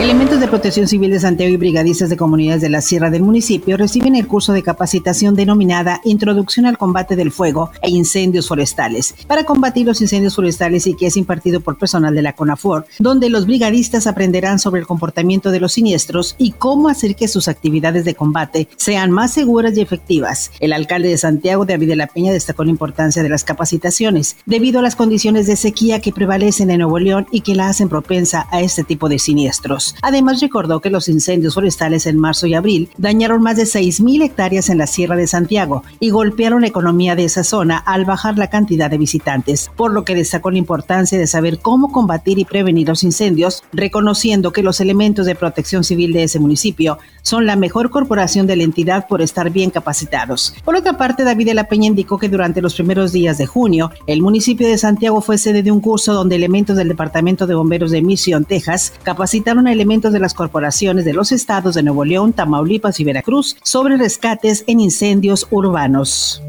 Elementos de Protección Civil de Santiago y brigadistas de comunidades de la Sierra del municipio reciben el curso de capacitación denominada Introducción al Combate del Fuego e Incendios Forestales para combatir los incendios forestales y que es impartido por personal de la CONAFOR, donde los brigadistas aprenderán sobre el comportamiento de los siniestros y cómo hacer que sus actividades de combate sean más seguras y efectivas. El alcalde de Santiago, David de la Peña, destacó la importancia de las capacitaciones debido a las condiciones de sequía que prevalecen en Nuevo León y que la hacen propensa a este tipo de siniestros. Además, recordó que los incendios forestales en marzo y abril dañaron más de 6.000 hectáreas en la Sierra de Santiago y golpearon la economía de esa zona al bajar la cantidad de visitantes, por lo que destacó la importancia de saber cómo combatir y prevenir los incendios, reconociendo que los elementos de protección civil de ese municipio son la mejor corporación de la entidad por estar bien capacitados. Por otra parte, David de la Peña indicó que durante los primeros días de junio, el municipio de Santiago fue sede de un curso donde elementos del Departamento de Bomberos de Mission, Texas, capacitaron a elementos de las corporaciones de los estados de Nuevo León, Tamaulipas y Veracruz sobre rescates en incendios urbanos.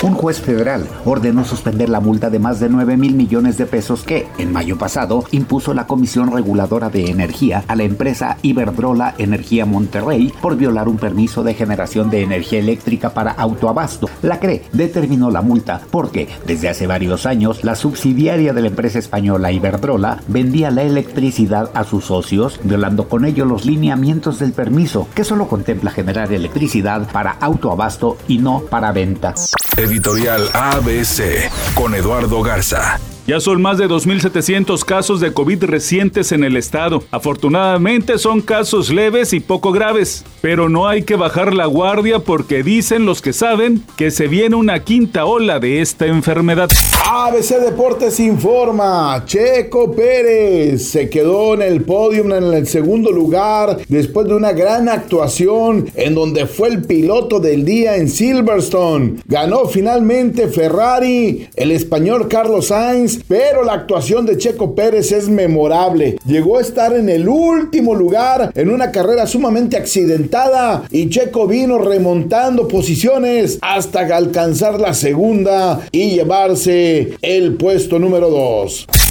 Un juez federal ordenó suspender la multa de más de 9 mil millones de pesos que, en mayo pasado, impuso la Comisión Reguladora de Energía a la empresa Iberdrola Energía Monterrey por violar un permiso de generación de energía eléctrica para autoabasto. La CRE determinó la multa porque, desde hace varios años, la subsidiaria de la empresa española Iberdrola vendía la electricidad a sus socios, violando con ello los lineamientos del permiso, que solo contempla generar electricidad para autoabasto y no para venta. Editorial ABC con Eduardo Garza. Ya son más de 2.700 casos de COVID recientes en el estado. Afortunadamente son casos leves y poco graves, pero no hay que bajar la guardia porque dicen los que saben que se viene una quinta ola de esta enfermedad. ABC Deportes informa, Checo Pérez se quedó en el podio en el segundo lugar después de una gran actuación en donde fue el piloto del día en Silverstone. Ganó finalmente Ferrari, el español Carlos Sainz pero la actuación de Checo Pérez es memorable. Llegó a estar en el último lugar en una carrera sumamente accidentada y Checo vino remontando posiciones hasta alcanzar la segunda y llevarse el puesto número 2.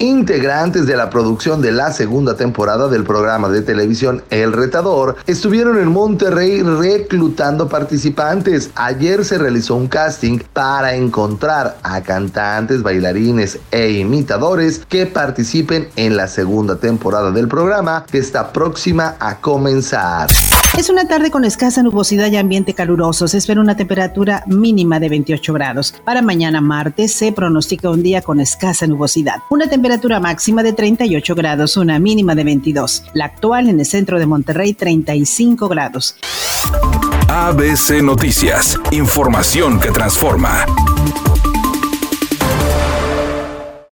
Integrantes de la producción de la segunda temporada del programa de televisión El Retador estuvieron en Monterrey reclutando participantes. Ayer se realizó un casting para encontrar a cantantes, bailarines e imitadores que participen en la segunda temporada del programa que está próxima a comenzar. Es una tarde con escasa nubosidad y ambiente caluroso. Se espera una temperatura mínima de 28 grados. Para mañana martes se pronostica un día con escasa nubosidad. Una temperatura máxima de 38 grados, una mínima de 22. La actual en el centro de Monterrey 35 grados. ABC Noticias. Información que transforma.